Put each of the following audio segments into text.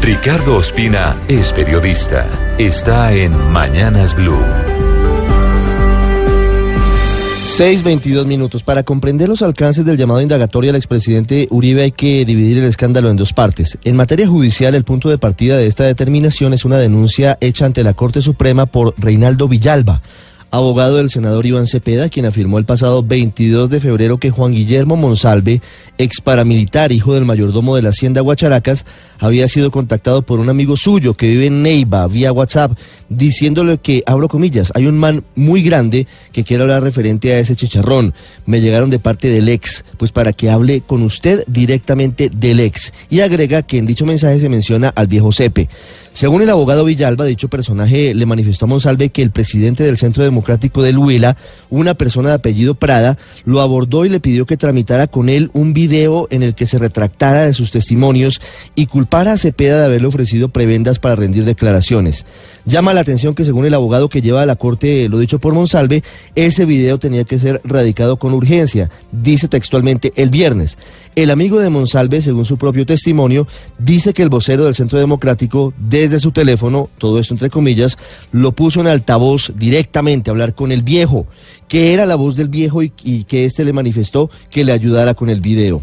Ricardo Ospina es periodista. Está en Mañanas Blue. 6.22 minutos. Para comprender los alcances del llamado indagatorio al expresidente Uribe hay que dividir el escándalo en dos partes. En materia judicial, el punto de partida de esta determinación es una denuncia hecha ante la Corte Suprema por Reinaldo Villalba abogado del senador Iván Cepeda, quien afirmó el pasado 22 de febrero que Juan Guillermo Monsalve, ex paramilitar, hijo del mayordomo de la Hacienda Guacharacas, había sido contactado por un amigo suyo que vive en Neiva vía WhatsApp, diciéndole que, abro comillas, hay un man muy grande que quiere hablar referente a ese chicharrón. Me llegaron de parte del ex, pues para que hable con usted directamente del ex. Y agrega que en dicho mensaje se menciona al viejo Cepe. Según el abogado Villalba, dicho personaje le manifestó a Monsalve que el presidente del Centro Democrático del Huila, una persona de apellido Prada, lo abordó y le pidió que tramitara con él un video en el que se retractara de sus testimonios y culpara a Cepeda de haberle ofrecido prebendas para rendir declaraciones. Llama la atención que según el abogado que lleva a la corte lo dicho por Monsalve, ese video tenía que ser radicado con urgencia, dice textualmente el viernes. El amigo de Monsalve, según su propio testimonio, dice que el vocero del Centro Democrático, desde su teléfono, todo esto entre comillas, lo puso en altavoz directamente a hablar con el viejo, que era la voz del viejo y, y que éste le manifestó que le ayudara con el video.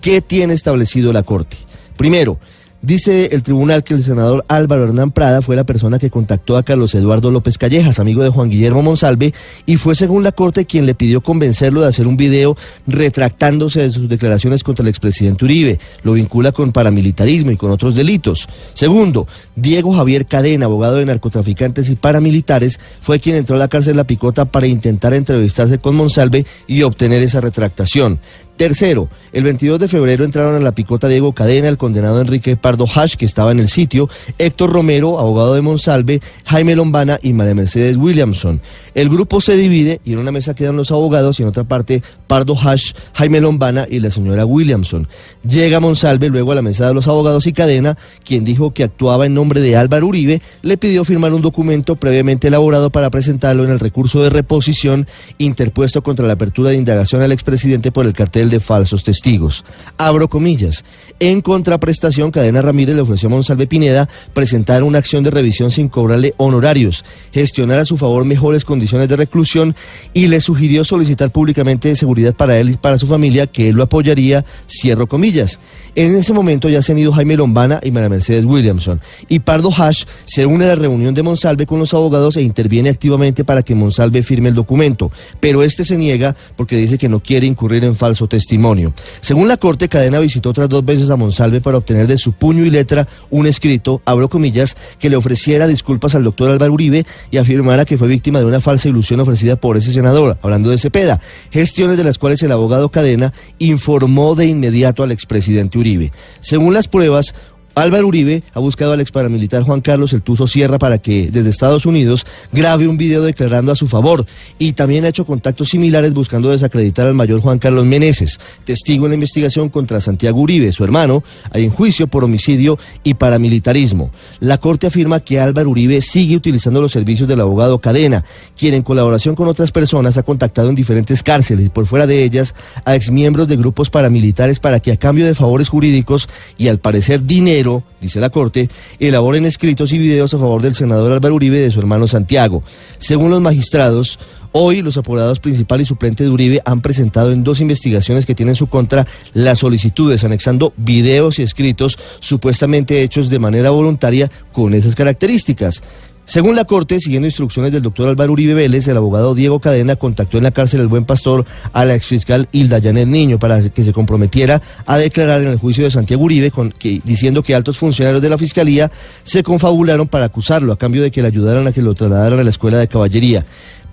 ¿Qué tiene establecido la Corte? Primero, Dice el tribunal que el senador Álvaro Hernán Prada fue la persona que contactó a Carlos Eduardo López Callejas, amigo de Juan Guillermo Monsalve, y fue según la Corte quien le pidió convencerlo de hacer un video retractándose de sus declaraciones contra el expresidente Uribe. Lo vincula con paramilitarismo y con otros delitos. Segundo, Diego Javier Cadena, abogado de narcotraficantes y paramilitares, fue quien entró a la cárcel La Picota para intentar entrevistarse con Monsalve y obtener esa retractación. Tercero, el 22 de febrero entraron a la picota Diego Cadena, el condenado Enrique Pardo Hash, que estaba en el sitio, Héctor Romero, abogado de Monsalve, Jaime Lombana y María Mercedes Williamson. El grupo se divide y en una mesa quedan los abogados y en otra parte Pardo Hash, Jaime Lombana y la señora Williamson. Llega Monsalve luego a la mesa de los abogados y Cadena, quien dijo que actuaba en nombre de Álvaro Uribe, le pidió firmar un documento previamente elaborado para presentarlo en el recurso de reposición interpuesto contra la apertura de indagación al expresidente por el cartel de falsos testigos. Abro comillas. En contraprestación, Cadena Ramírez le ofreció a Monsalve Pineda presentar una acción de revisión sin cobrarle honorarios, gestionar a su favor mejores condiciones de reclusión y le sugirió solicitar públicamente seguridad para él y para su familia, que él lo apoyaría, cierro comillas. En ese momento ya se han ido Jaime Lombana y María Mercedes Williamson. Y Pardo Hash se une a la reunión de Monsalve con los abogados e interviene activamente para que Monsalve firme el documento. Pero este se niega porque dice que no quiere incurrir en falso testimonio. Según la Corte, Cadena visitó otras dos veces a Monsalve para obtener de su puño y letra un escrito, abro comillas, que le ofreciera disculpas al doctor Álvaro Uribe y afirmara que fue víctima de una falsa ilusión ofrecida por ese senador, hablando de Cepeda, gestiones de las cuales el abogado Cadena informó de inmediato al expresidente Uribe. Según las pruebas, Álvaro Uribe ha buscado al ex paramilitar Juan Carlos El Tuzo Sierra para que desde Estados Unidos grabe un video declarando a su favor y también ha hecho contactos similares buscando desacreditar al mayor Juan Carlos Meneses, testigo en la investigación contra Santiago Uribe, su hermano, en juicio por homicidio y paramilitarismo. La Corte afirma que Álvaro Uribe sigue utilizando los servicios del abogado Cadena, quien en colaboración con otras personas ha contactado en diferentes cárceles y por fuera de ellas a exmiembros de grupos paramilitares para que a cambio de favores jurídicos y al parecer dinero dice la Corte, elaboren escritos y videos a favor del senador Álvaro Uribe y de su hermano Santiago. Según los magistrados, Hoy los apurados principal y suplente de Uribe han presentado en dos investigaciones que tienen en su contra las solicitudes, anexando videos y escritos supuestamente hechos de manera voluntaria con esas características. Según la Corte, siguiendo instrucciones del doctor Álvaro Uribe Vélez, el abogado Diego Cadena contactó en la cárcel El Buen Pastor a la exfiscal Hilda Janet Niño para que se comprometiera a declarar en el juicio de Santiago Uribe, diciendo que altos funcionarios de la fiscalía se confabularon para acusarlo a cambio de que le ayudaran a que lo trasladaran a la escuela de caballería.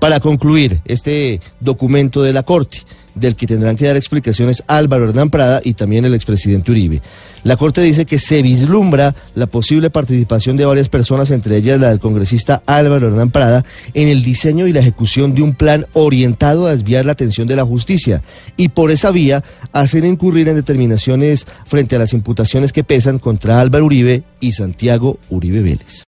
Para concluir este documento de la Corte, del que tendrán que dar explicaciones Álvaro Hernán Prada y también el expresidente Uribe. La Corte dice que se vislumbra la posible participación de varias personas, entre ellas la del congresista Álvaro Hernán Prada, en el diseño y la ejecución de un plan orientado a desviar la atención de la justicia y por esa vía hacer incurrir en determinaciones frente a las imputaciones que pesan contra Álvaro Uribe y Santiago Uribe Vélez.